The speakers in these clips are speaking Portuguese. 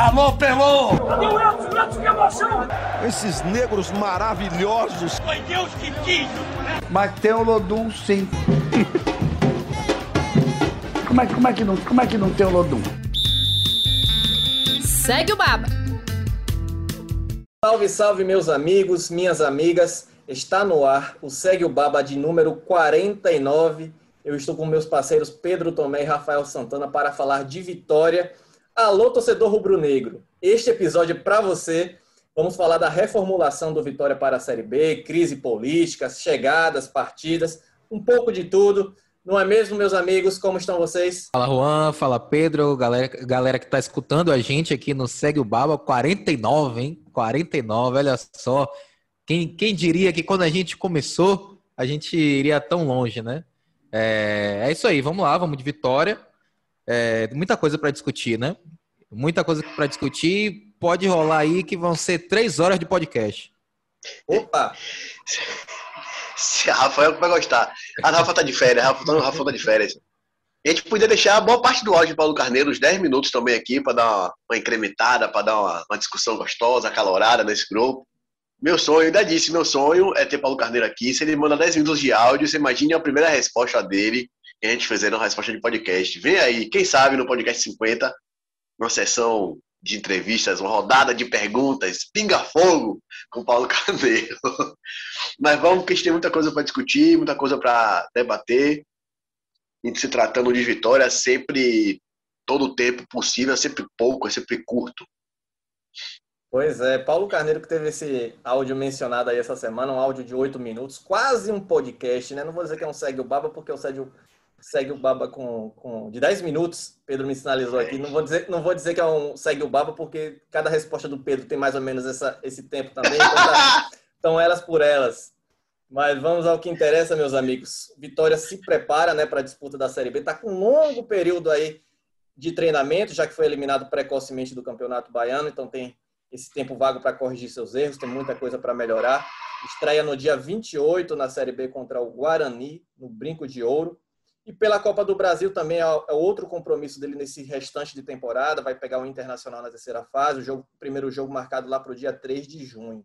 Alô, Pelô! Cadê o Edson? Edson, que emoção! Esses negros maravilhosos! Foi Deus que quis! Mas tem o Lodum, sim. como, é, como, é que não, como é que não tem o Lodum? Segue o Baba. Salve, salve, meus amigos, minhas amigas. Está no ar o Segue o Baba de número 49. Eu estou com meus parceiros Pedro Tomé e Rafael Santana para falar de vitória. Alô, torcedor rubro-negro. Este episódio é para você. Vamos falar da reformulação do Vitória para a Série B, crise política, chegadas, partidas, um pouco de tudo. Não é mesmo, meus amigos? Como estão vocês? Fala Juan, fala Pedro, galera, galera que está escutando a gente aqui no Segue o Baba, 49, hein? 49, olha só. Quem, quem diria que quando a gente começou, a gente iria tão longe, né? É, é isso aí, vamos lá, vamos de vitória. É, muita coisa para discutir, né? Muita coisa para discutir. Pode rolar aí que vão ser três horas de podcast. Opa! Se a Rafael vai gostar. A Rafa tá de férias, a Rafa, tá, Rafa tá de férias. A gente podia deixar boa parte do áudio de Paulo Carneiro, uns 10 minutos também aqui, para dar uma, uma incrementada, para dar uma, uma, discussão gostosa, acalorada nesse grupo. Meu sonho, ainda disse, meu sonho é ter Paulo Carneiro aqui. Se ele manda 10 minutos de áudio, você imagine a primeira resposta dele, que a gente fizer uma resposta de podcast. Vem aí, quem sabe no podcast 50, uma sessão de entrevistas, uma rodada de perguntas, pinga-fogo com Paulo Carneiro. Mas vamos, porque a gente tem muita coisa para discutir, muita coisa para debater. E se tratando de vitória, sempre, todo o tempo possível, é sempre pouco, é sempre curto. Pois é, Paulo Carneiro que teve esse áudio mencionado aí essa semana, um áudio de oito minutos, quase um podcast, né? Não vou dizer que é um segue o baba, porque o segue segue o baba com, com de 10 minutos, Pedro me sinalizou aqui. Não vou dizer, não vou dizer que é um segue o baba, porque cada resposta do Pedro tem mais ou menos essa, esse tempo também. Então, tá, então elas por elas. Mas vamos ao que interessa, meus amigos. Vitória se prepara né, para a disputa da Série B. Está com um longo período aí de treinamento, já que foi eliminado precocemente do Campeonato Baiano, então tem esse tempo vago para corrigir seus erros, tem muita coisa para melhorar. Estreia no dia 28 na Série B contra o Guarani, no Brinco de Ouro. E pela Copa do Brasil também é, é outro compromisso dele nesse restante de temporada. Vai pegar o Internacional na terceira fase, o, jogo, primeiro jogo marcado lá para o dia 3 de junho.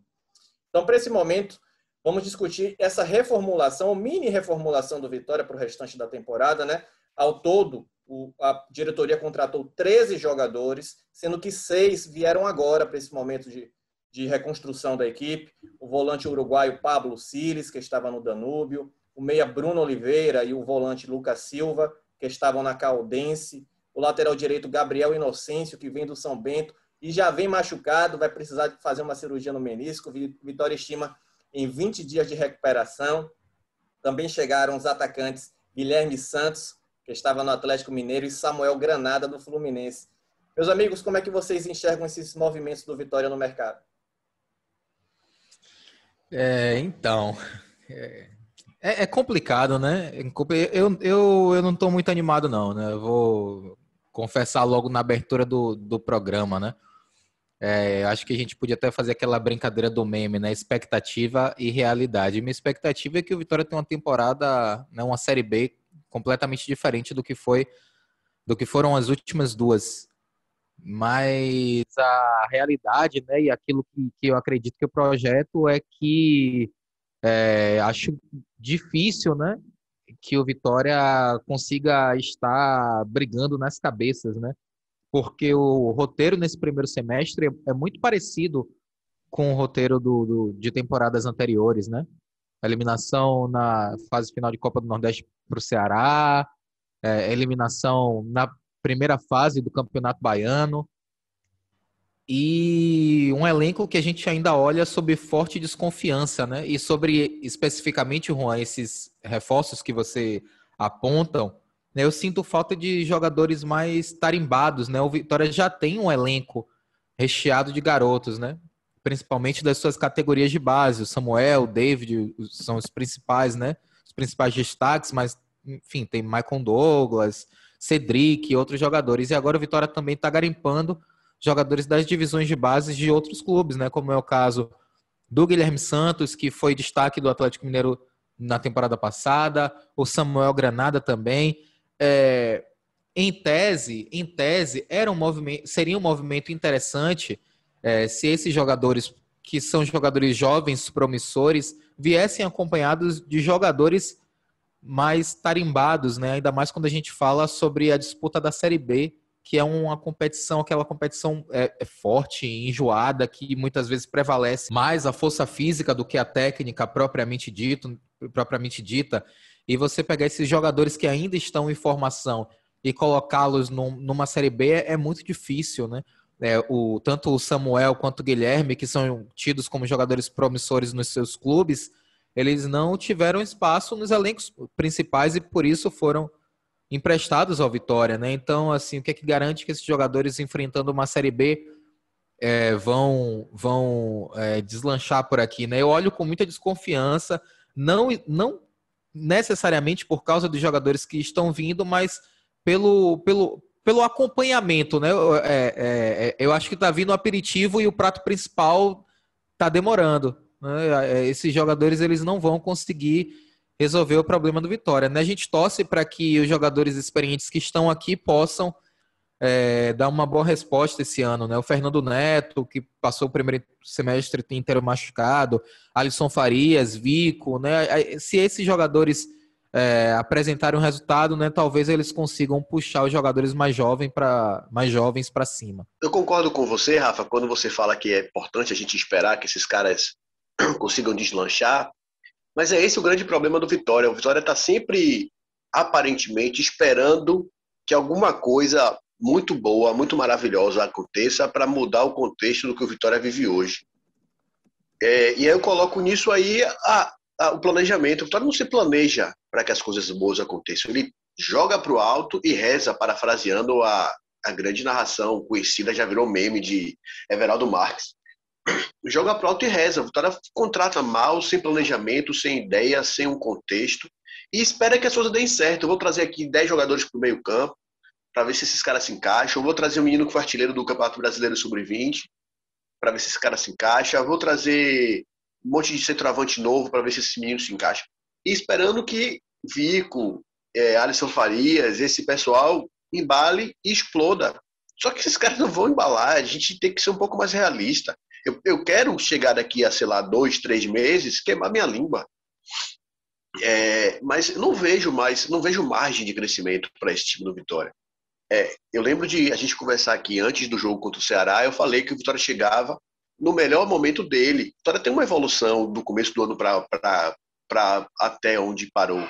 Então, para esse momento, vamos discutir essa reformulação, mini reformulação do Vitória para o restante da temporada, né? Ao todo, o, a diretoria contratou 13 jogadores, sendo que seis vieram agora para esse momento de, de reconstrução da equipe. O volante uruguaio Pablo Siles, que estava no Danúbio, o meia Bruno Oliveira e o volante Lucas Silva, que estavam na Caldense, o lateral direito Gabriel Inocêncio, que vem do São Bento e já vem machucado, vai precisar de fazer uma cirurgia no menisco. Vitória estima em 20 dias de recuperação. Também chegaram os atacantes Guilherme Santos, que estava no Atlético Mineiro, e Samuel Granada, do Fluminense. Meus amigos, como é que vocês enxergam esses movimentos do Vitória no mercado? É, então, é, é, complicado, né? Eu, eu, eu não estou muito animado, não, né? Eu vou confessar logo na abertura do, do programa, né? É, acho que a gente podia até fazer aquela brincadeira do meme, né? Expectativa e realidade. Minha expectativa é que o Vitória tenha uma temporada, né, uma série B completamente diferente do que foi, do que foram as últimas duas. Mas a realidade, né, e aquilo que, que eu acredito que o projeto é que é, acho difícil, né, que o Vitória consiga estar brigando nas cabeças, né? porque o roteiro nesse primeiro semestre é, muito parecido com o roteiro do, do, de temporadas anteriores, né? Eliminação na fase final de Copa do Nordeste para o Ceará, é, eliminação na primeira fase do Campeonato Baiano e um elenco que a gente ainda olha sob forte desconfiança, né? E sobre especificamente, Juan, esses reforços que você apontam, né, eu sinto falta de jogadores mais tarimbados, né? O Vitória já tem um elenco recheado de garotos, né? Principalmente das suas categorias de base. O Samuel, o David são os principais, né? Os principais destaques, mas, enfim, tem Michael Douglas, Cedric e outros jogadores. E agora o Vitória também está garimpando jogadores das divisões de base de outros clubes, né? Como é o caso do Guilherme Santos, que foi destaque do Atlético Mineiro na temporada passada, o Samuel Granada também. É, em tese, em tese, era um movimento, seria um movimento interessante é, se esses jogadores, que são jogadores jovens, promissores, viessem acompanhados de jogadores mais tarimbados, né? Ainda mais quando a gente fala sobre a disputa da Série B, que é uma competição, aquela competição é, é forte, enjoada, que muitas vezes prevalece mais a força física do que a técnica propriamente dito, propriamente dita. E você pegar esses jogadores que ainda estão em formação e colocá-los num, numa Série B é muito difícil, né? É, o, tanto o Samuel quanto o Guilherme, que são tidos como jogadores promissores nos seus clubes, eles não tiveram espaço nos elencos principais e por isso foram emprestados ao Vitória, né? Então, assim, o que é que garante que esses jogadores enfrentando uma Série B é, vão vão é, deslanchar por aqui, né? Eu olho com muita desconfiança, não não necessariamente por causa dos jogadores que estão vindo, mas pelo, pelo, pelo acompanhamento, né? É, é, é eu acho que está vindo o aperitivo e o prato principal está demorando. Né? É, esses jogadores eles não vão conseguir resolver o problema do Vitória. Né? A gente torce para que os jogadores experientes que estão aqui possam é, dar uma boa resposta esse ano. Né? O Fernando Neto, que passou o primeiro semestre inteiro machucado, Alisson Farias, Vico. Né? Se esses jogadores é, apresentarem um resultado, né, talvez eles consigam puxar os jogadores mais jovens para mais jovens para cima. Eu concordo com você, Rafa, quando você fala que é importante a gente esperar que esses caras consigam deslanchar, mas é esse o grande problema do Vitória. O Vitória está sempre aparentemente esperando que alguma coisa muito boa, muito maravilhosa aconteça para mudar o contexto do que o Vitória vive hoje. É, e aí eu coloco nisso aí a, a, o planejamento. O Vitória não se planeja para que as coisas boas aconteçam. Ele joga para o alto e reza, parafraseando a, a grande narração conhecida, já virou meme de Everaldo Marques. Joga para o alto e reza. O Vitória contrata mal, sem planejamento, sem ideia, sem um contexto e espera que as coisas deem certo. Eu vou trazer aqui 10 jogadores para o meio campo para ver se esses caras se encaixam. Eu vou trazer um menino que foi artilheiro do Campeonato Brasileiro Sub-20 para ver se esse cara se encaixa. Eu vou trazer um monte de centroavante novo para ver se esse menino se encaixa. E esperando que Vico, é, Alisson Farias, esse pessoal embale e exploda. Só que esses caras não vão embalar, a gente tem que ser um pouco mais realista. Eu, eu quero chegar daqui a, sei lá, dois, três meses, queimar minha língua. É, mas não vejo mais, não vejo margem de crescimento para esse time do Vitória. É, eu lembro de a gente conversar aqui antes do jogo contra o Ceará, eu falei que o Vitória chegava no melhor momento dele. O Vitória tem uma evolução do começo do ano para até onde parou.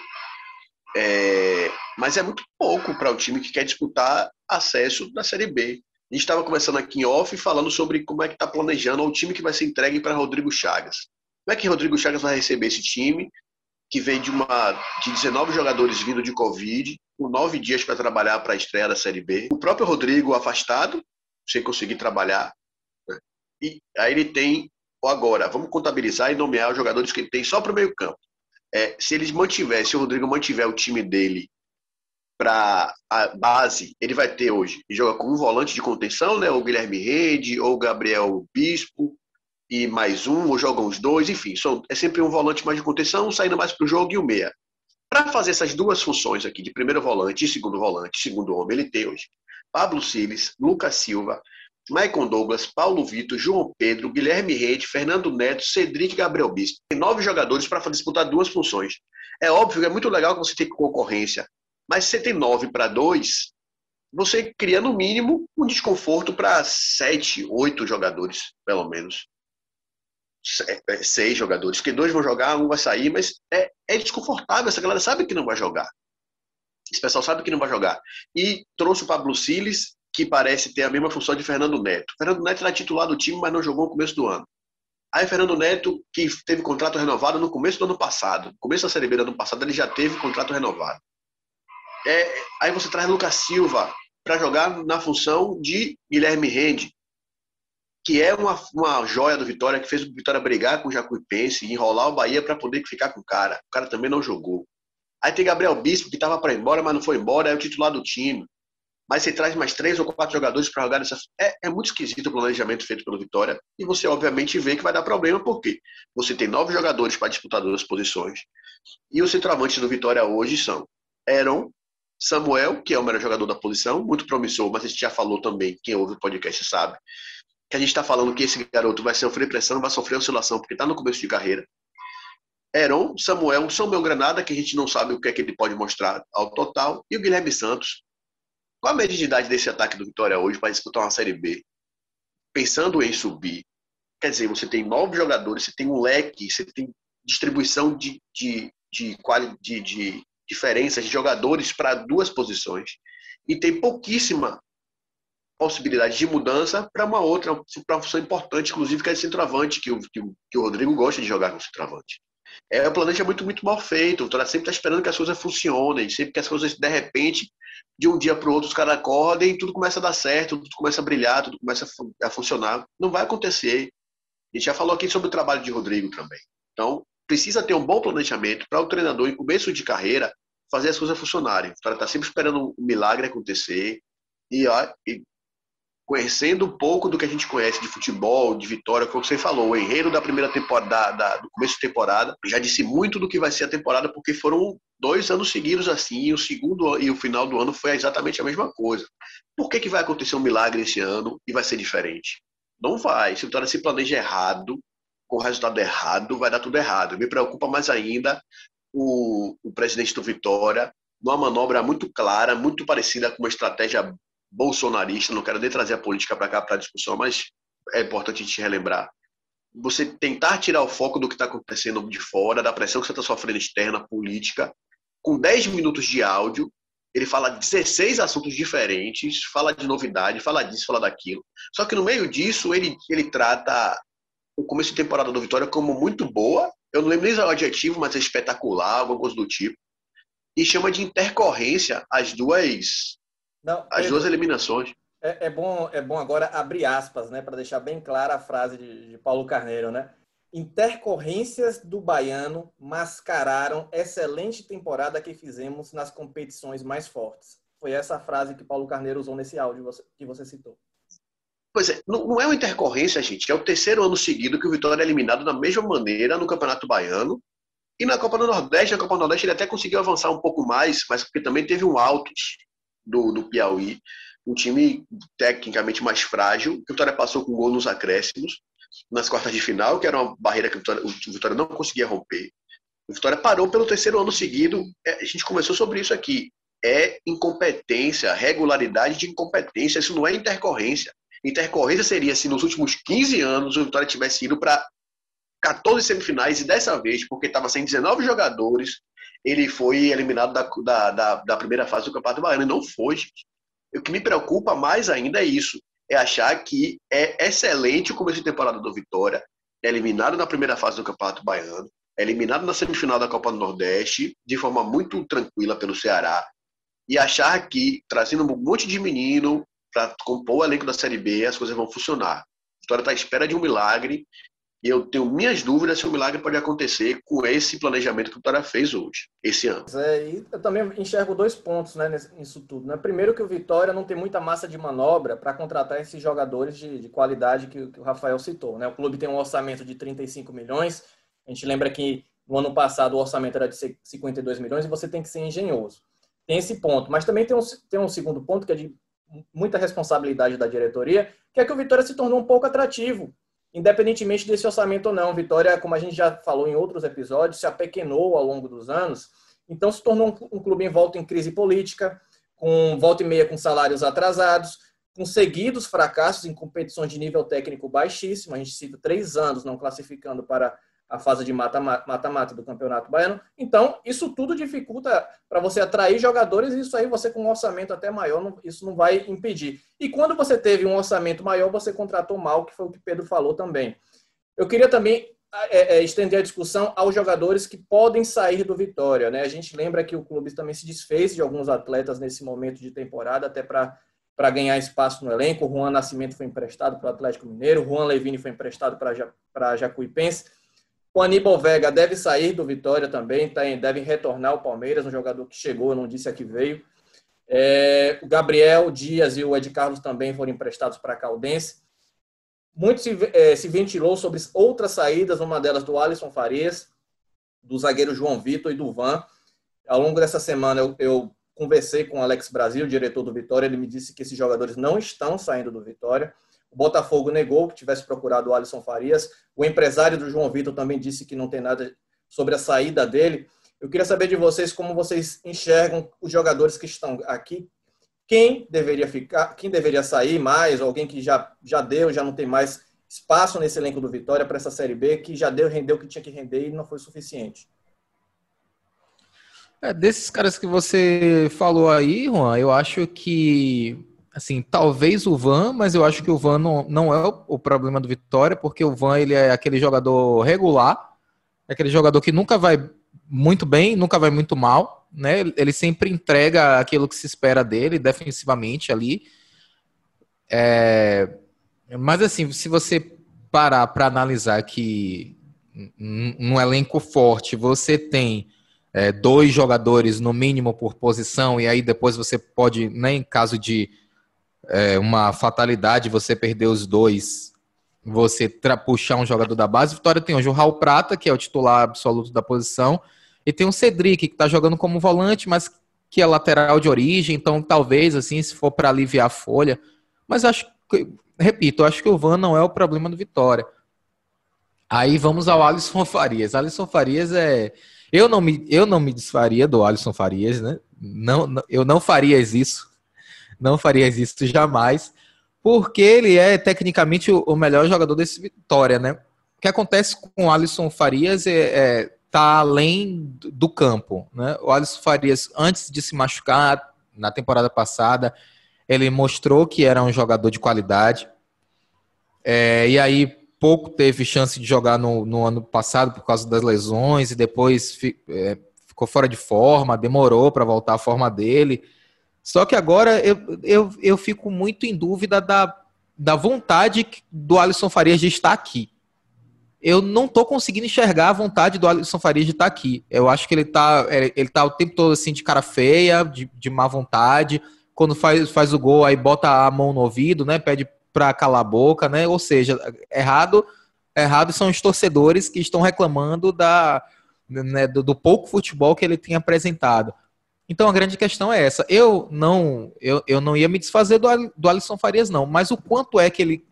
É, mas é muito pouco para o time que quer disputar acesso da Série B. A gente estava conversando aqui em off falando sobre como é que está planejando o time que vai ser entregue para Rodrigo Chagas. Como é que Rodrigo Chagas vai receber esse time que vem de uma de 19 jogadores vindo de Covid, com nove dias para trabalhar para a estreia da Série B. O próprio Rodrigo afastado, sem conseguir trabalhar. Né? E aí ele tem agora, vamos contabilizar e nomear os jogadores que ele tem só para o meio campo é, se eles mantiver, se o Rodrigo mantiver o time dele para a base, ele vai ter hoje, ele joga com um volante de contenção, né, o Guilherme Rede, ou Gabriel Bispo, e mais um, ou jogam os dois, enfim, são, é sempre um volante mais de contenção, saindo mais para o jogo e o meia. Para fazer essas duas funções aqui, de primeiro volante e segundo volante, segundo homem, ele tem hoje Pablo Siles, Lucas Silva, Maicon Douglas, Paulo Vitor, João Pedro, Guilherme Rede, Fernando Neto, Cedric e Gabriel Bispo. Tem nove jogadores para disputar duas funções. É óbvio é muito legal que você tem concorrência, mas se você tem nove para dois, você cria no mínimo um desconforto para sete, oito jogadores, pelo menos. É, seis jogadores, que dois vão jogar, um vai sair, mas é, é desconfortável. Essa galera sabe que não vai jogar. Esse pessoal sabe que não vai jogar. E trouxe o Pablo Siles, que parece ter a mesma função de Fernando Neto. Fernando Neto era titular do time, mas não jogou no começo do ano. Aí Fernando Neto, que teve contrato renovado no começo do ano passado, no começo da Série B do ano passado, ele já teve contrato renovado. É, aí você traz Lucas Silva para jogar na função de Guilherme Rende, que é uma, uma joia do Vitória, que fez o Vitória brigar com o Jacuipense e enrolar o Bahia para poder ficar com o cara. O cara também não jogou. Aí tem Gabriel Bispo, que estava para ir embora, mas não foi embora, é o titular do time mas você traz mais três ou quatro jogadores para jogar nessa. É, é, muito esquisito o planejamento feito pelo Vitória. E você, obviamente, vê que vai dar problema, porque você tem nove jogadores para disputar duas posições. E os centroavantes do Vitória hoje são Eron, Samuel, que é o melhor jogador da posição, muito promissor, mas a gente já falou também, quem ouve o podcast sabe, que a gente está falando que esse garoto vai sofrer pressão, vai sofrer oscilação, porque está no começo de carreira. Heron, Samuel, Samuel Granada, que a gente não sabe o que é que ele pode mostrar ao total, e o Guilherme Santos. Qual a média de idade desse ataque do Vitória hoje para disputar uma Série B? Pensando em subir, quer dizer, você tem nove jogadores, você tem um leque, você tem distribuição de, de, de, de, de diferenças de jogadores para duas posições. E tem pouquíssima possibilidade de mudança para uma outra, função importante, inclusive, que é de centroavante, que o, que, o, que o Rodrigo gosta de jogar com centroavante. É, o planejamento é muito, muito mal feito. O Vitória sempre está esperando que as coisas funcionem, sempre que as coisas, de repente, de um dia para o outro, os caras acordem e tudo começa a dar certo, tudo começa a brilhar, tudo começa a, a funcionar. Não vai acontecer. A gente já falou aqui sobre o trabalho de Rodrigo também. Então, precisa ter um bom planejamento para o treinador, em começo de carreira, fazer as coisas funcionarem. O Vitória está sempre esperando um milagre acontecer. E, ó, e conhecendo um pouco do que a gente conhece de futebol, de vitória, como você falou, o enredo da primeira temporada, da, do começo de temporada, já disse muito do que vai ser a temporada, porque foram dois anos seguidos assim, e o segundo e o final do ano foi exatamente a mesma coisa. Por que, que vai acontecer um milagre esse ano e vai ser diferente? Não vai. Se o Vitória se planeja errado, com o resultado errado, vai dar tudo errado. Me preocupa mais ainda o, o presidente do Vitória, numa manobra muito clara, muito parecida com uma estratégia bolsonarista, não quero nem trazer a política para cá para a discussão, mas é importante gente relembrar. Você tentar tirar o foco do que está acontecendo de fora, da pressão que você está sofrendo externa, política, com 10 minutos de áudio, ele fala 16 assuntos diferentes, fala de novidade, fala disso, fala daquilo. Só que no meio disso, ele, ele trata o começo de temporada do Vitória como muito boa, eu não lembro nem o adjetivo, mas é espetacular, alguma coisa do tipo, e chama de intercorrência as duas não, As duas eliminações. É, é, bom, é bom agora abrir aspas, né, para deixar bem clara a frase de, de Paulo Carneiro, né? Intercorrências do baiano mascararam excelente temporada que fizemos nas competições mais fortes. Foi essa frase que Paulo Carneiro usou nesse áudio que você citou. Pois é, não é uma intercorrência, gente. É o terceiro ano seguido que o Vitória é eliminado da mesma maneira no Campeonato Baiano. E na Copa do Nordeste, na Copa do Nordeste, ele até conseguiu avançar um pouco mais, mas porque também teve um altos do, do Piauí, um time tecnicamente mais frágil, o Vitória passou com gol nos acréscimos, nas quartas de final, que era uma barreira que o Vitória, o Vitória não conseguia romper. O Vitória parou pelo terceiro ano seguido. É, a gente começou sobre isso aqui. É incompetência, regularidade de incompetência. Isso não é intercorrência. Intercorrência seria se nos últimos 15 anos o Vitória tivesse ido para 14 semifinais e dessa vez, porque estava sem 19 jogadores, ele foi eliminado da, da, da, da primeira fase do Campeonato Baiano. E não foi. O que me preocupa mais ainda é isso. É achar que é excelente o começo de temporada do Vitória, é eliminado na primeira fase do Campeonato Baiano, é eliminado na semifinal da Copa do Nordeste, de forma muito tranquila pelo Ceará, e achar que, trazendo um monte de menino para compor o elenco da Série B, as coisas vão funcionar. A Vitória está à espera de um milagre e eu tenho minhas dúvidas se o milagre pode acontecer com esse planejamento que o Vitória fez hoje, esse ano. É, e eu também enxergo dois pontos né, nisso tudo. Né? Primeiro que o Vitória não tem muita massa de manobra para contratar esses jogadores de, de qualidade que, que, o Rafael citou. Né? O clube tem um orçamento de 35 milhões. A gente lembra que no ano passado o orçamento era de 52 milhões e você tem que ser engenhoso. Tem esse ponto. Mas também tem um, tem um segundo ponto que é de muita responsabilidade da diretoria, que é que o Vitória se tornou um pouco atrativo independentemente desse orçamento ou não. Vitória, como a gente já falou em outros episódios, se apequenou ao longo dos anos, então se tornou um, clube envolto em crise política, com volta e meia com salários atrasados, com seguidos fracassos em competições de nível técnico baixíssimo. A gente cita três anos não classificando para a fase de mata-mata do Campeonato Baiano. Então, isso tudo dificulta para você atrair jogadores e isso aí você com um orçamento até maior, não, isso não vai impedir. E quando você teve um orçamento maior, você contratou mal, que foi o que Pedro falou também. Eu queria também é, é, estender a discussão aos jogadores que podem sair do Vitória. Né? A gente lembra que o clube também se desfez de alguns atletas nesse momento de temporada, até para para ganhar espaço no elenco. O Juan Nascimento foi emprestado para o Atlético Mineiro, o Juan Levine foi emprestado para Jacuipense. O Aníbal Vega deve sair do Vitória também, tá, deve retornar ao Palmeiras, um jogador que chegou, não disse a que veio. É, o Gabriel Dias e o Ed Carlos também foram emprestados para a Caldense. Muito se, é, se, ventilou sobre outras saídas, uma delas do Alisson Farias, do zagueiro João Vitor e do Van. Ao longo dessa semana eu, eu conversei com o Alex Brasil, diretor do Vitória, ele me disse que esses jogadores não estão saindo do Vitória. Botafogo negou que tivesse procurado o Alisson Farias. O empresário do João Vitor também disse que não tem nada sobre a saída dele. Eu queria saber de vocês como vocês enxergam os jogadores que estão aqui. Quem deveria ficar, quem deveria sair mais, alguém que já, já deu, já não tem mais espaço nesse elenco do Vitória para essa Série B, que já deu, rendeu o que tinha que render e não foi suficiente. É, desses caras que você falou aí, Juan, eu acho que, assim, talvez o Van, mas eu acho que o Van não, não é o, problema do Vitória, porque o Van, ele é aquele jogador regular, aquele jogador que nunca vai muito bem, nunca vai muito mal, né? Ele sempre entrega aquilo que se espera dele, defensivamente ali. É... Mas, assim, se você parar para analisar que num elenco forte você tem é, dois jogadores no mínimo por posição, e aí depois você pode, né, em caso de é, uma fatalidade, você perder os dois, você puxar um jogador da base. Vitória tem hoje o Raul Prata, que é o titular absoluto da posição, e tem o Cedric, que está jogando como volante, mas que é lateral de origem, então talvez, assim, se for para aliviar a folha. Mas acho que, repito, acho que o Van não é o problema do Vitória. Aí vamos ao Alisson Farias. Alisson Farias é eu não me, eu não me desfaria do Alisson Farias, né? Não, não, eu não faria isso. Não faria isso jamais. Porque ele é tecnicamente o, o melhor jogador desse Vitória, né? O que acontece com o Alisson Farias é, é tá além do campo, né? O Alisson Farias, antes de se machucar na temporada passada, ele mostrou que era um jogador de qualidade. É, e aí pouco teve chance de jogar no, no ano passado por causa das lesões e depois fi, é, ficou fora de forma, demorou para voltar à forma dele. Só que agora eu, eu, eu fico muito em dúvida da, da vontade do Alisson Farias de estar aqui. Eu não estou conseguindo enxergar a vontade do Alisson Farias de estar aqui. Eu acho que ele está ele tá o tempo todo assim de cara feia, de, de má vontade. Quando faz, faz o gol, aí bota a mão no ouvido, né? Pede para calar a boca, né? Ou seja, errado, errado são os torcedores que estão reclamando da, né, do, do, pouco futebol que ele tem apresentado. Então a grande questão é essa. Eu não, eu, eu não ia me desfazer do, do Alisson Farias, não, mas o quanto é que ele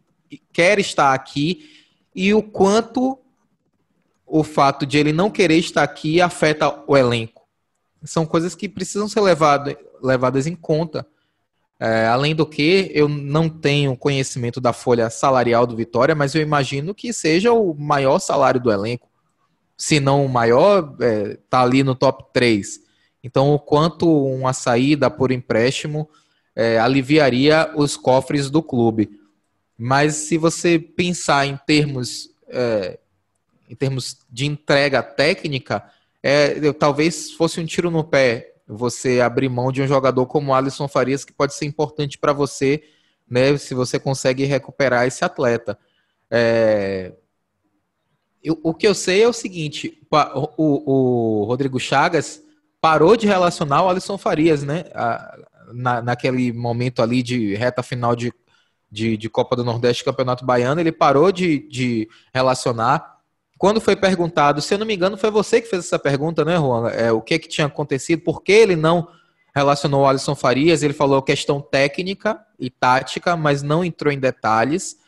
quer estar aqui e o quanto o fato de ele não querer estar aqui afeta o elenco. São coisas que precisam ser levado, levadas em conta. É, além do que, eu não tenho conhecimento da folha salarial do Vitória, mas eu imagino que seja o maior salário do elenco. Se não o maior, é, tá ali no top 3. Então, o quanto uma saída por empréstimo é, aliviaria os cofres do clube. Mas se você pensar em termos, é, em termos de entrega técnica, é, talvez fosse um tiro no pé você abrir mão de um jogador como Alisson Farias, que pode ser importante para você, né, se você consegue recuperar esse atleta. É... Eu, o que eu sei é o seguinte: o, o, o, Rodrigo Chagas parou de relacionar o Alisson Farias, né? A, na, naquele momento ali de reta final de, de, de Copa do Nordeste Campeonato Baiano, ele parou de, de relacionar quando foi perguntado, se eu não me engano, foi você que fez essa pergunta, né, Juan? É, o que, que tinha acontecido, por que ele não relacionou o Alisson Farias? Ele falou questão técnica e tática, mas não entrou em detalhes.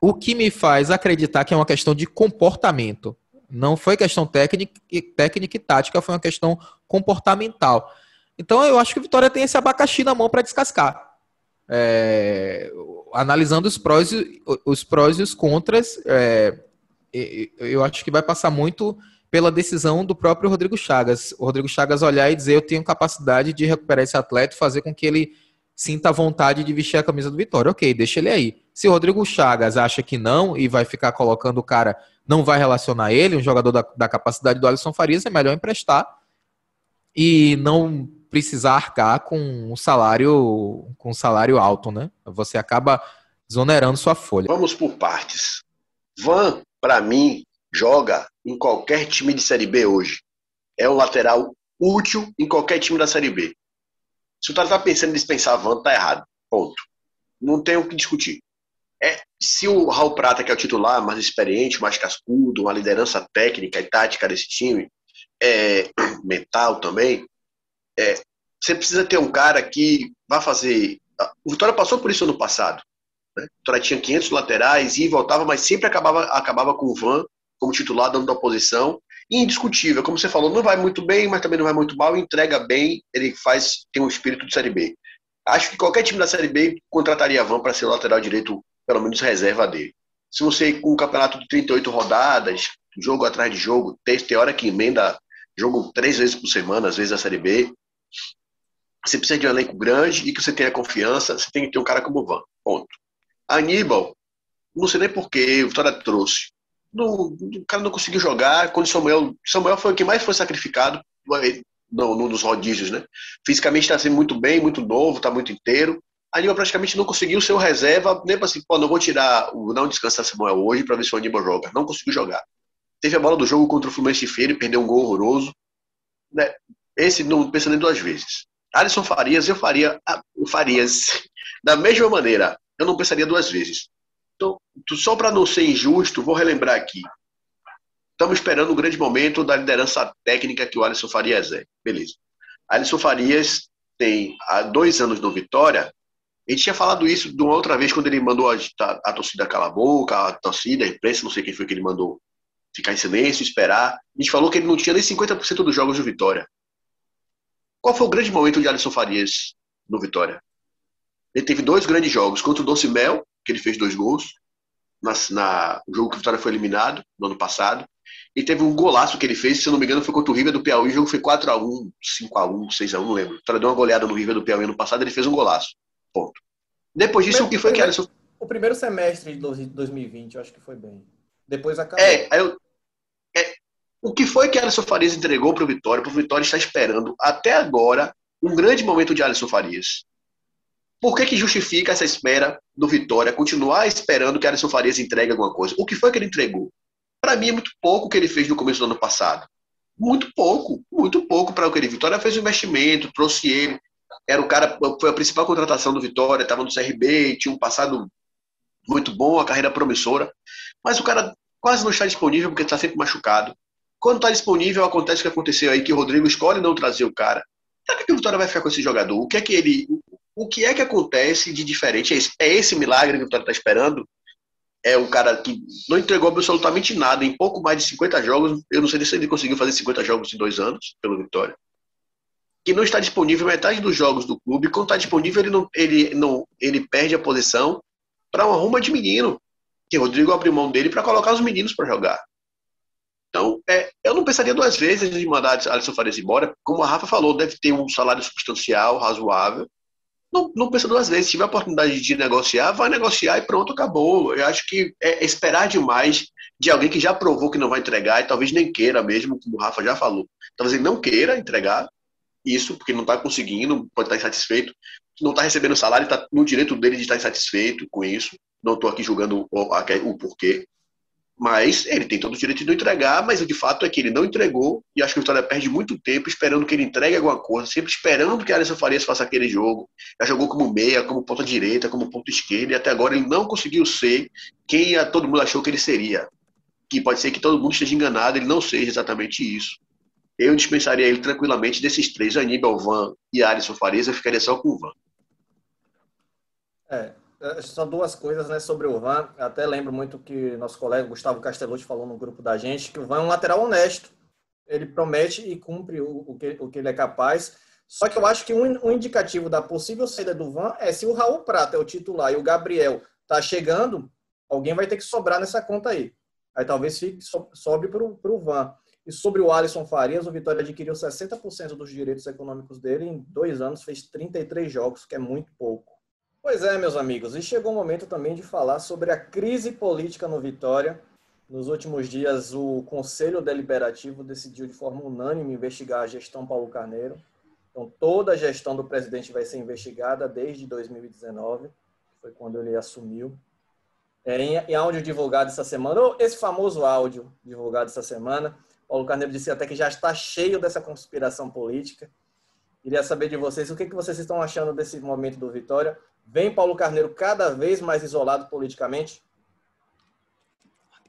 O que me faz acreditar que é uma questão de comportamento. Não foi questão técnica, técnica e tática, foi uma questão comportamental. Então eu acho que o Vitória tem esse abacaxi na mão para descascar. É, analisando os prós, os prós e os contras, é, eu acho que vai passar muito pela decisão do próprio Rodrigo Chagas. O Rodrigo Chagas olhar e dizer: eu tenho capacidade de recuperar esse atleta e fazer com que ele sinta a vontade de vestir a camisa do Vitória. Ok, deixa ele aí. Se o Rodrigo Chagas acha que não e vai ficar colocando o cara, não vai relacionar ele, um jogador da, da capacidade do Alisson Farias, é melhor emprestar e não precisar arcar com um salário com um salário alto, né? Você acaba desonerando sua folha. Vamos por partes. Van para mim, joga em qualquer time de Série B hoje. É um lateral útil em qualquer time da Série B. Se o cara tá pensando em dispensar Van, tá errado. Ponto. Não tem o que discutir. É, se o Raul Prata, que é o titular, mais experiente, mais cascudo, uma liderança técnica e tática desse time, é, mental também, é, você precisa ter um cara que vá fazer. O Vitória passou por isso ano passado. Né? O Vitória tinha 500 laterais e voltava, mas sempre acabava, acabava com o Van como titular, dando da posição. Indiscutível, como você falou, não vai muito bem, mas também não vai muito mal, entrega bem, ele faz, tem um espírito de Série B. Acho que qualquer time da Série B contrataria Van para ser lateral direito, pelo menos reserva dele. Se você, com um campeonato de 38 rodadas, jogo atrás de jogo, tem, tem hora que emenda jogo três vezes por semana, às vezes a Série B, você precisa de um elenco grande e que você tenha confiança, você tem que ter um cara como o Van. Ponto. Aníbal, não sei nem porquê, o Vitória trouxe. Não, o cara não conseguiu jogar. Quando Samuel. Samuel foi o que mais foi sacrificado no, no, nos rodízios, né? Fisicamente está sendo muito bem, muito novo, está muito inteiro. Aníbal praticamente não conseguiu ser o reserva, nem assim, pô, não vou tirar o não descansar Samuel hoje para ver se o Aníbal joga. Não conseguiu jogar. Teve a bola do jogo contra o Fluminense de Feira e perdeu um gol horroroso. Né? Esse não pensa nem duas vezes. Alisson Farias, eu faria o Farias da mesma maneira. Eu não pensaria duas vezes. Então, só para não ser injusto, vou relembrar aqui. Estamos esperando o um grande momento da liderança técnica que o Alisson Farias é. Beleza. Alisson Farias tem há dois anos no Vitória. Gente tinha falado isso de uma outra vez quando ele mandou a, a, a torcida calar a boca, a torcida, a imprensa, não sei quem foi que ele mandou ficar em silêncio, esperar. A gente falou que ele não tinha nem 50% dos jogos do Vitória. Qual foi o grande momento de Alisson Farias no Vitória? Ele teve dois grandes jogos contra o Doce Mel, que ele fez dois gols, na, na, o jogo que o Vitória foi eliminado no ano passado. E teve um golaço que ele fez, se eu não me engano, foi contra o River do Piauí. O jogo foi 4x1, 5x1, 6x1, não lembro. O Vitória deu uma goleada no River do Piauí ano passado, ele fez um golaço. Ponto. Depois disso, o que foi que Alisson. O primeiro semestre de 2020, eu acho que foi bem. Depois acabou. É, eu, o que foi que Alisson Farias entregou para o Vitória? Para o Vitória estar esperando até agora um grande momento de Alisson Farias. Por que, que justifica essa espera do Vitória continuar esperando que Alisson Farias entregue alguma coisa? O que foi que ele entregou? Para mim é muito pouco o que ele fez no começo do ano passado. Muito pouco, muito pouco para o que ele. Vitória fez um investimento, trouxe ele. Era o cara, foi a principal contratação do Vitória, estava no CRB, tinha um passado muito bom, a carreira promissora. Mas o cara quase não está disponível porque está sempre machucado. Quando está disponível, acontece o que aconteceu aí, que o Rodrigo escolhe não trazer o cara. Para que o Vitória vai ficar com esse jogador? O que é que ele. O que é que acontece de diferente? É esse, é esse milagre que o Vitória está esperando? É o cara que não entregou absolutamente nada em pouco mais de 50 jogos. Eu não sei se ele conseguiu fazer 50 jogos em dois anos pelo Vitória. Que não está disponível metade dos jogos do clube. Quando está disponível, ele, não, ele, não, ele perde a posição para uma ruma de menino. Que o Rodrigo abriu mão dele para colocar os meninos para jogar. Então, é, eu não pensaria duas vezes em mandar Alisson Farias embora. Como a Rafa falou, deve ter um salário substancial, razoável. Não, não pensa duas vezes. Se tiver a oportunidade de negociar, vai negociar e pronto, acabou. Eu acho que é esperar demais de alguém que já provou que não vai entregar e talvez nem queira mesmo, como o Rafa já falou. Talvez ele não queira entregar isso, porque não está conseguindo, pode estar insatisfeito, não está recebendo salário, está no direito dele de estar insatisfeito com isso. Não estou aqui julgando o, o porquê. Mas ele tem todo o direito de não entregar, mas o de fato é que ele não entregou, e acho que o Vitória perde muito tempo esperando que ele entregue alguma coisa, sempre esperando que Alisson Farias faça aquele jogo. Já jogou como meia, como ponta direita, como ponta esquerda, e até agora ele não conseguiu ser quem todo mundo achou que ele seria. Que pode ser que todo mundo esteja enganado, ele não seja exatamente isso. Eu dispensaria ele tranquilamente desses três, Aníbal, Van e Alisson Farias, eu ficaria só com o Van. É, é, são duas coisas né, sobre o Van. Eu até lembro muito que nosso colega Gustavo Castellucci falou no grupo da gente que o Van é um lateral honesto. Ele promete e cumpre o, o, que, o que ele é capaz. Só que eu acho que um, um, indicativo da possível saída do Van é se o Raul Prata é o titular e o Gabriel tá chegando, alguém vai ter que sobrar nessa conta aí. Aí talvez fique, sobe para o Van. E sobre o Alisson Farias, o Vitória adquiriu 60% dos direitos econômicos dele em dois anos, fez 33 jogos, que é muito pouco. Pois é, meus amigos, e chegou o momento também de falar sobre a crise política no Vitória. Nos últimos dias, o Conselho Deliberativo decidiu de forma unânime investigar a gestão Paulo Carneiro. Então, toda a gestão do presidente vai ser investigada desde 2019, foi quando ele assumiu. É, em, em áudio divulgado essa semana, ou esse famoso áudio divulgado essa semana, Paulo Carneiro disse até que já está cheio dessa conspiração política. Queria saber de vocês o que, que vocês estão achando desse momento do Vitória. Vem Paulo Carneiro cada vez mais isolado politicamente?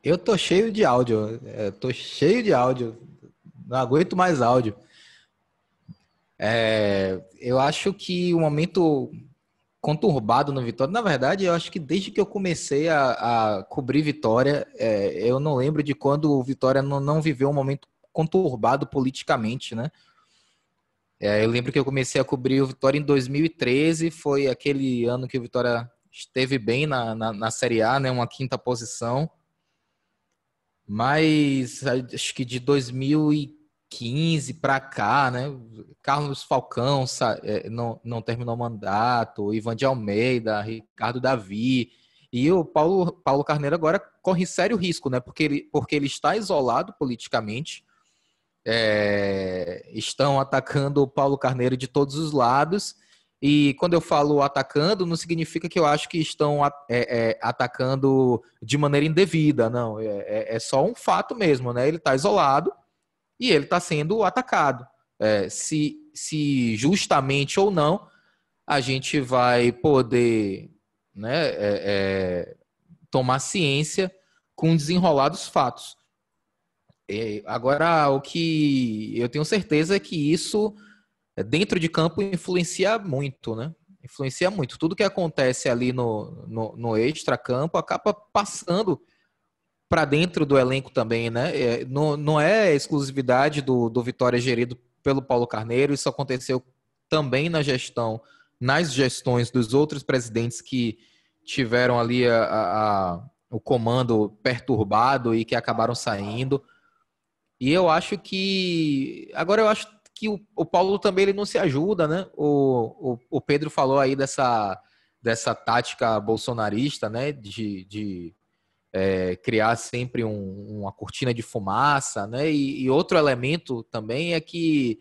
Eu tô cheio de áudio. É, tô cheio de áudio. Não aguento mais áudio. É, eu acho que o momento conturbado no Vitória, na verdade, eu acho que desde que eu comecei a, a cobrir Vitória, é, eu não lembro de quando o Vitória não, não viveu um momento conturbado politicamente, né? É, eu lembro que eu comecei a cobrir o Vitória em 2013, foi aquele ano que o Vitória esteve bem na, na, na Série A, né? Uma quinta posição. Mas acho que de 2015 para cá, né? Carlos Falcão é, não, não terminou o mandato, Ivan de Almeida, Ricardo Davi. E o Paulo, Paulo Carneiro agora corre sério risco, né? Porque ele, porque ele está isolado politicamente. É, estão atacando o Paulo Carneiro de todos os lados. E quando eu falo atacando, não significa que eu acho que estão é, é, atacando de maneira indevida, não. É, é, é só um fato mesmo, né? Ele está isolado e ele está sendo atacado. É, se, se justamente ou não, a gente vai poder né, é, tomar ciência com desenrolados fatos. agora, o que eu tenho certeza é que isso é, dentro de campo influencia muito, né? Influencia muito. Tudo que acontece ali no, no, no extra-campo acaba passando para dentro do elenco também, né? É, não, não é exclusividade do, do Vitória gerido pelo Paulo Carneiro, isso aconteceu também na gestão, nas gestões dos outros presidentes que tiveram ali a, a, o comando perturbado e que acabaram saindo. E eu acho que. Agora eu acho que o, o Paulo também ele não se ajuda, né? O, o, o, Pedro falou aí dessa, dessa tática bolsonarista, né? De, de é, criar sempre um, uma cortina de fumaça, né? E, e, outro elemento também é que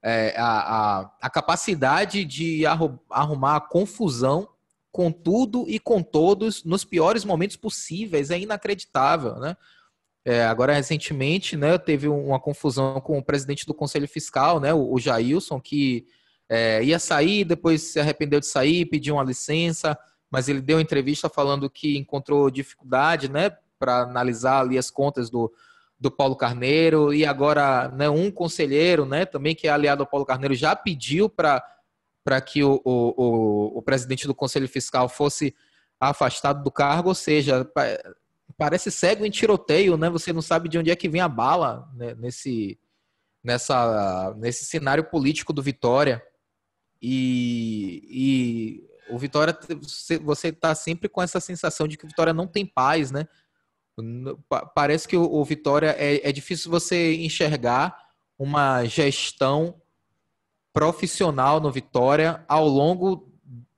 é, a, a, a, capacidade de arrumar confusão com tudo e com todos nos piores momentos possíveis é inacreditável, né? É, agora, recentemente, né, teve uma confusão com o presidente do Conselho Fiscal, né, o, Jailson, que é, ia sair, depois se arrependeu de sair, pediu uma licença, mas ele deu entrevista falando que encontrou dificuldade né, para analisar ali as contas do, do Paulo Carneiro, e agora né, um conselheiro, né, também que é aliado ao Paulo Carneiro, já pediu para que o, o, o, o presidente do Conselho Fiscal fosse afastado do cargo, ou seja, parece cego em tiroteio, né? Você não sabe de onde é que vem a bala né? nesse, nessa, nesse cenário político do Vitória. E o Vitória, você está sempre com essa sensação de que o Vitória não tem paz, né? Parece que o, Vitória é, é difícil você enxergar uma gestão profissional no Vitória ao longo,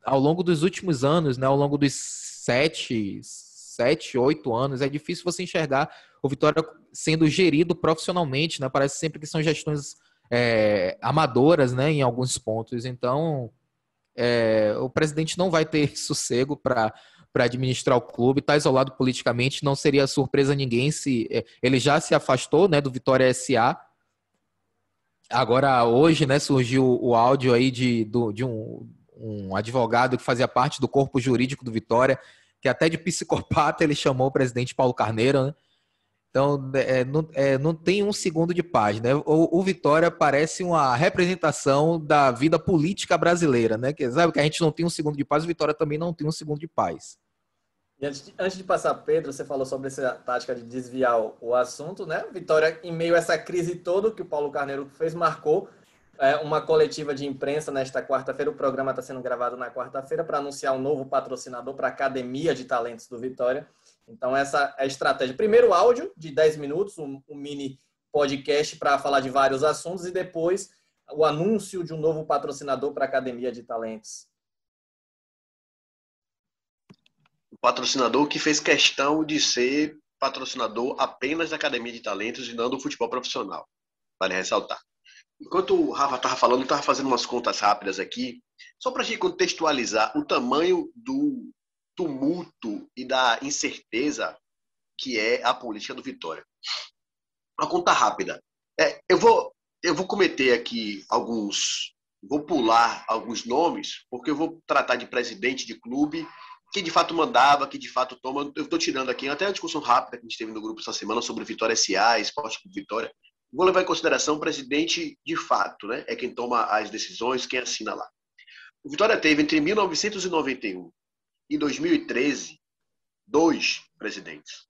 ao longo dos últimos anos, né? Ao longo dos sete, sete, oito anos, é difícil você enxergar o Vitória sendo gerido profissionalmente, né? Parece sempre que são gestões é, amadoras, né? Em alguns pontos. Então, é, o presidente não vai ter sossego para para administrar o clube, está isolado politicamente, não seria surpresa a ninguém se é, ele já se afastou, né, do Vitória SA. Agora hoje, né, surgiu o áudio aí de, do, de um, um advogado que fazia parte do corpo jurídico do Vitória, que até de psicopata ele chamou o presidente Paulo Carneiro, né? Então, é, não, é, não, tem um segundo de paz, né? O, o, Vitória parece uma representação da vida política brasileira, né? Que sabe que a gente não tem um segundo de paz, o Vitória também não tem um segundo de paz. E antes de, antes de passar, Pedro, você falou sobre essa tática de desviar o, o assunto, né? Vitória, em meio a essa crise toda que o Paulo Carneiro fez, marcou é, uma coletiva de imprensa nesta quarta-feira. O programa está sendo gravado na quarta-feira para anunciar um novo patrocinador para a Academia de Talentos do Vitória. Então, essa é a estratégia. Primeiro áudio de 10 minutos, um, um mini podcast para falar de vários assuntos, e depois o anúncio de um novo patrocinador para a Academia de Talentos. O patrocinador que fez questão de ser patrocinador apenas da Academia de Talentos e não do futebol profissional. Vale ressaltar. Enquanto o Rafa estava falando, eu estava fazendo umas contas rápidas aqui, só para a gente contextualizar o tamanho do tumulto e da incerteza que é a política do Vitória. Uma conta rápida. É, eu, vou, eu vou cometer aqui alguns. Vou pular alguns nomes, porque eu vou tratar de presidente de clube que de fato mandava, que de fato toma. Eu estou tirando aqui até a discussão rápida que a gente teve no grupo essa semana sobre Vitória SA, Esporte Vitória vou levar em consideração o presidente de fato, né? É quem toma as decisões, quem assina lá. O Vitória teve entre 1991 e 2013 dois presidentes.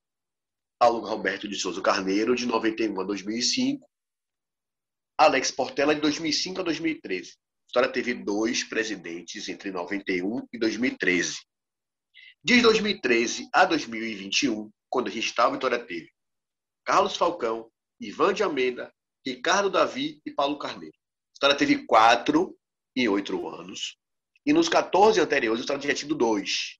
Paulo Roberto de Souza Carneiro, de 91 a 2005. Alex Portela, de 2005 a 2013. A Vitória teve dois presidentes entre 91 e 2013. De 2013 a 2021, quando a gente estava, Vitória teve Carlos Falcão, Ivan de Almeida, Ricardo Davi e Paulo Carneiro. A Vitória teve quatro em oito anos. E nos 14 anteriores, a Vitória tinha tido dois.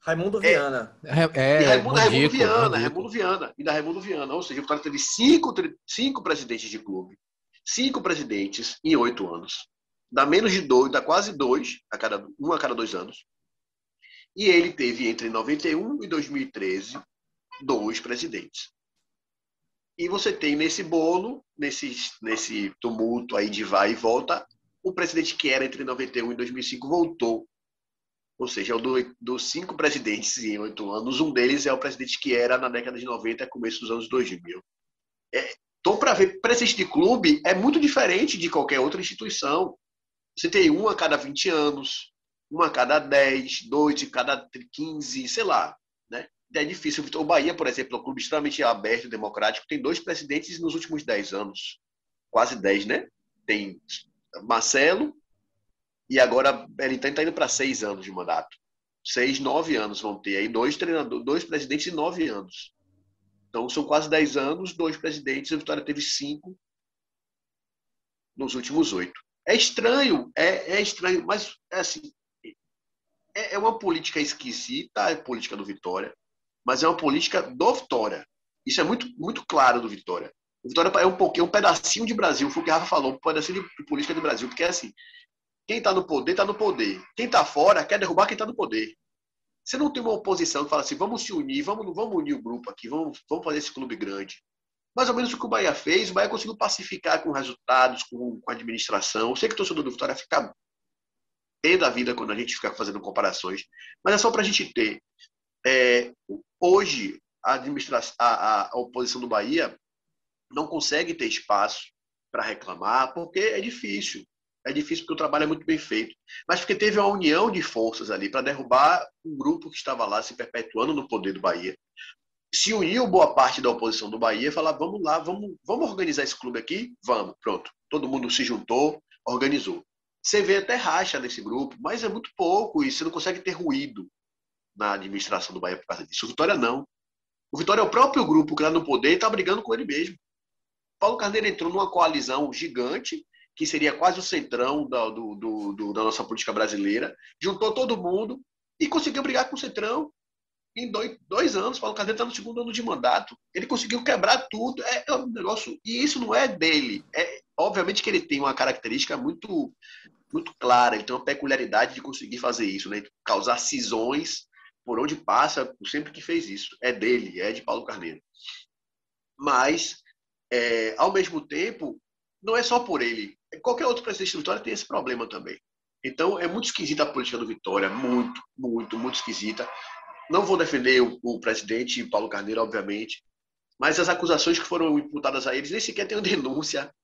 Raimundo Viana. É, é, e Raimundo, Raimundo Mandico, Viana. Raimundo Viana. E da Raimundo Viana. Ou seja, o Vitória teve cinco, cinco presidentes de clube. Cinco presidentes em oito anos. Dá menos de dois, dá quase dois, a cada, um a cada dois anos. E ele teve entre 91 e 2013 dois presidentes. E você tem nesse bolo, nesse, nesse tumulto aí de vai e volta, o presidente que era entre 91 e 2005 voltou. Ou seja, do, dos cinco presidentes em oito anos, um deles é o presidente que era na década de 90 e começo dos anos 2000. É, então, para ver, presidente de clube é muito diferente de qualquer outra instituição. Você tem um a cada 20 anos, um a cada 10, dois a cada 15, sei lá. Né? É difícil. O Bahia, por exemplo, é um clube extremamente aberto e democrático, tem dois presidentes nos últimos 10 anos. Quase 10, né? Tem Marcelo e agora ele está indo para seis anos de mandato. Seis, nove anos vão ter aí dois treinadores, dois presidentes em nove anos. Então são quase dez anos, dois presidentes. A Vitória teve cinco nos últimos oito. É estranho, é, é estranho, mas é assim, é, é uma política esquisita, a política do Vitória, mas é uma política do Vitória. Isso é muito, muito claro do Vitória. O Vitória é um pouquinho, um pedacinho de Brasil, foi o que a Rafa falou, um pedacinho de política do Brasil, porque é assim, quem está no poder, está no poder. Quem está fora, quer derrubar quem está no poder. Você não tem uma oposição que fala assim, vamos se unir, vamos, vamos unir o grupo aqui, vamos, vamos fazer esse clube grande. Mais ou menos o que o Bahia fez, o Bahia conseguiu pacificar com resultados, com, com a administração. Eu sei que o torcedor do Vitória fica pé da vida quando a gente fica fazendo comparações, mas é só para a gente ter. É, hoje, a, administração, a, a oposição do Bahia não consegue ter espaço para reclamar, porque é difícil. É difícil porque o trabalho é muito bem feito. Mas porque teve uma união de forças ali para derrubar um grupo que estava lá se perpetuando no poder do Bahia. Se uniu boa parte da oposição do Bahia e falar: vamos lá, vamos, vamos organizar esse clube aqui? Vamos, pronto. Todo mundo se juntou, organizou. Você vê até racha nesse grupo, mas é muito pouco e você não consegue ter ruído na administração do Bahia por causa disso. O Vitória não. O Vitória é o próprio grupo que está no poder e está brigando com ele mesmo. Paulo Carneiro entrou numa coalizão gigante que seria quase o centrão da, do, do, do, da nossa política brasileira, juntou todo mundo e conseguiu brigar com o centrão. Em dois, dois anos, Paulo Carneiro está no segundo ano de mandato. Ele conseguiu quebrar tudo. É, é, um negócio. E isso não é dele. É, obviamente que ele tem uma característica muito, muito clara, ele tem uma peculiaridade de conseguir fazer isso, né? causar cisões por onde passa, sempre que fez isso. É dele, é de Paulo Carneiro. Mas, é, ao mesmo tempo, não é só por ele. Qualquer outro presidente do Vitória tem esse problema também. Então, é muito esquisita a política do Vitória, muito, muito, muito esquisita. Não vou defender o, o presidente Paulo Carneiro, obviamente, mas as acusações que foram imputadas a eles nem sequer têm denúncia.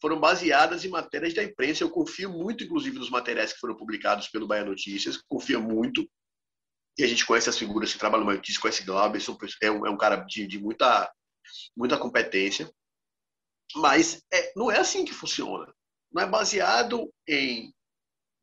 Foram baseadas em matérias da imprensa. Eu confio muito, inclusive, nos materiais que foram publicados pelo Bahia Notícias. Confio muito. E a gente conhece as figuras que trabalham no Notícias, conhece Glauber, é um, é um cara de, de muita, muita competência. Mas é, não é assim que funciona. Não é baseado em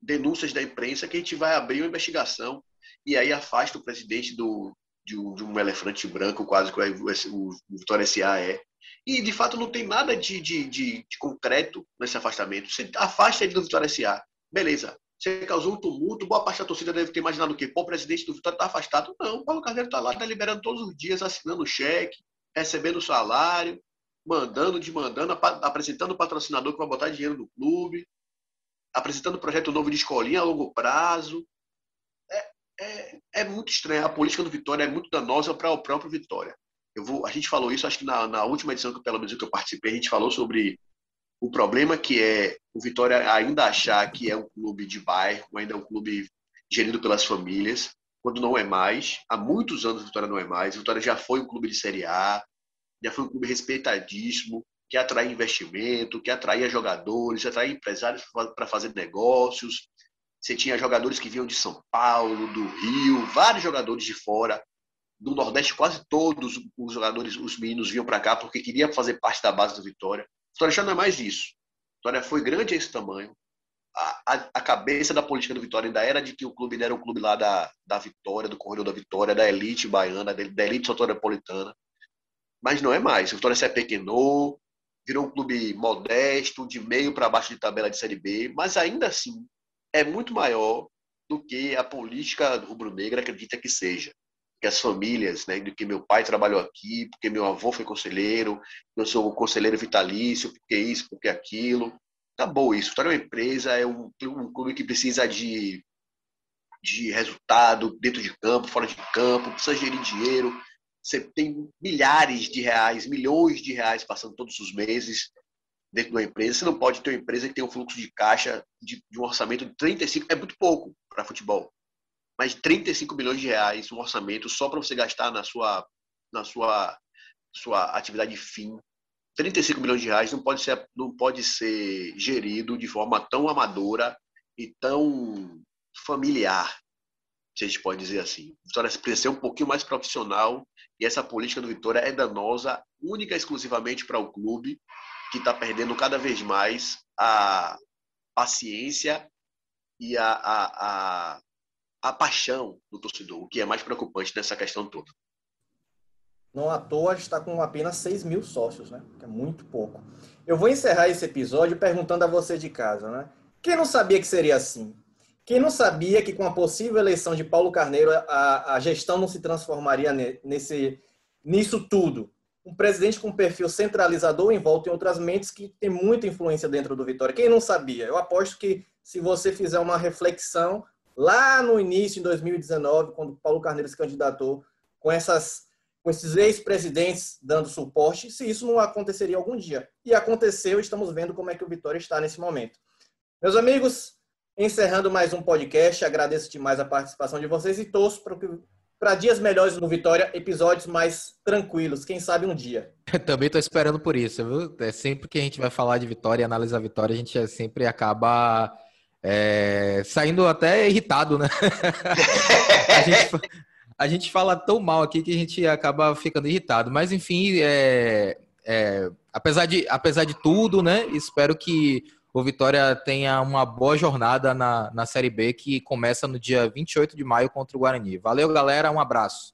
denúncias da imprensa que a gente vai abrir uma investigação e aí afasta o presidente do, de, um, de um elefante branco, quase que o, o Vitória S.A. é. E, de fato, não tem nada de, de, de, de concreto nesse afastamento. Você afasta ele do Vitória S.A. Beleza. Você causou um tumulto, boa parte da torcida deve ter imaginado o quê? Pô, o presidente do Vitória está afastado. Não, o Paulo Carneiro está lá, está liberando todos os dias, assinando cheque, recebendo salário, mandando, demandando, apresentando o patrocinador que vai botar dinheiro no clube, apresentando projeto novo de escolinha a longo prazo. É, é, é muito estranho. A política do Vitória é muito danosa para o próprio Vitória. Eu vou, a gente falou isso, acho que na, na última edição que pelo menos que eu participei, a gente falou sobre o problema que é o Vitória ainda achar que é um clube de bairro, ainda é um clube gerido pelas famílias, quando não é mais. Há muitos anos o Vitória não é mais. O Vitória já foi um clube de Série A, já foi um clube respeitadíssimo, quer atrair investimento, quer atrair jogadores, atrair empresários para fazer negócios. Você tinha jogadores que vinham de São Paulo, do Rio, vários jogadores de fora, do Nordeste, quase todos os jogadores, os meninos vinham para cá porque queriam fazer parte da base do Vitória. Vitória já não é mais isso. Vitória foi grande a esse tamanho. A, a, a, cabeça da política do Vitória ainda era de que o clube era um clube lá da, da Vitória, do Corredor da Vitória, da elite baiana, da, da elite soteropolitana. Mas não é mais. O Vitória se apequenou, virou um clube modesto, de meio para baixo de tabela de Série B, mas ainda assim é muito maior do que a política rubro-negra acredita que seja. Que as famílias, né, do que meu pai trabalhou aqui, porque meu avô foi conselheiro, eu sou conselheiro vitalício, porque isso, porque aquilo. Acabou isso. É uma empresa, é um, um clube que precisa de, de resultado dentro de campo, fora de campo, precisa gerir dinheiro, você tem milhares de reais, milhões de reais passando todos os meses dentro de uma empresa. Você não pode ter uma empresa que tem um fluxo de caixa de, de um orçamento de 35, é muito pouco para futebol. Mas 35 milhões de reais, um orçamento só para você gastar na sua, na sua, sua atividade fim. 35 milhões de reais não pode ser, não pode ser gerido de forma tão amadora e tão familiar se a gente pode dizer assim. Vitória precisa ser um pouquinho mais profissional e essa política do Vitória é danosa única e exclusivamente para o clube que está perdendo cada vez mais a paciência e a, a, a, a paixão do torcedor, o que é mais preocupante nessa questão toda. Não à toa está com apenas 6 mil sócios, né? Que é muito pouco. Eu vou encerrar esse episódio perguntando a você de casa, né? Quem não sabia que seria assim? Quem não sabia que com a possível eleição de Paulo Carneiro a, a gestão não se transformaria nesse, nisso tudo? Um presidente com perfil centralizador envolto em outras mentes que tem muita influência dentro do Vitória. Quem não sabia? Eu aposto que se você fizer uma reflexão lá no início, em 2019, quando Paulo Carneiro se candidatou, com, essas, com esses ex-presidentes dando suporte, se isso não aconteceria algum dia. E aconteceu, estamos vendo como é que o Vitória está nesse momento. Meus amigos, Encerrando mais um podcast, agradeço demais a participação de vocês e torço para dias melhores no Vitória, episódios mais tranquilos, quem sabe um dia. Também estou esperando por isso, viu? É sempre que a gente vai falar de Vitória e analisar a Vitória, a gente sempre acaba é, saindo até irritado, né? a, gente, a, gente, fala tão mal aqui que a gente acaba ficando irritado. Mas, enfim, é, é, apesar, de, apesar de tudo, né? Espero que o Vitória tenha uma boa jornada na, na Série B, que começa no dia 28 de maio contra o Guarani. Valeu, galera, um abraço.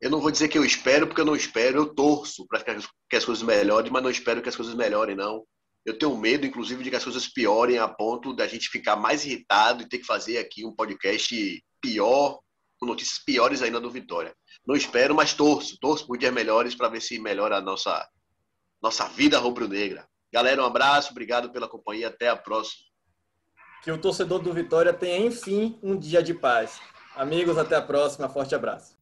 Eu não vou dizer que eu espero, porque eu não espero, eu torço para que as coisas melhorem, mas não espero que as coisas melhorem, não. Eu tenho medo, inclusive, de que as coisas piorem a ponto da gente ficar mais irritado e ter que fazer aqui um podcast pior, com notícias piores ainda do Vitória. Não espero, mas torço, torço por dias melhores para ver se melhora a nossa, nossa vida rubro-negra. Galera, um abraço, obrigado pela companhia, até a próxima. Que o torcedor do Vitória tenha, enfim, um dia de paz. Amigos, até a próxima, forte abraço.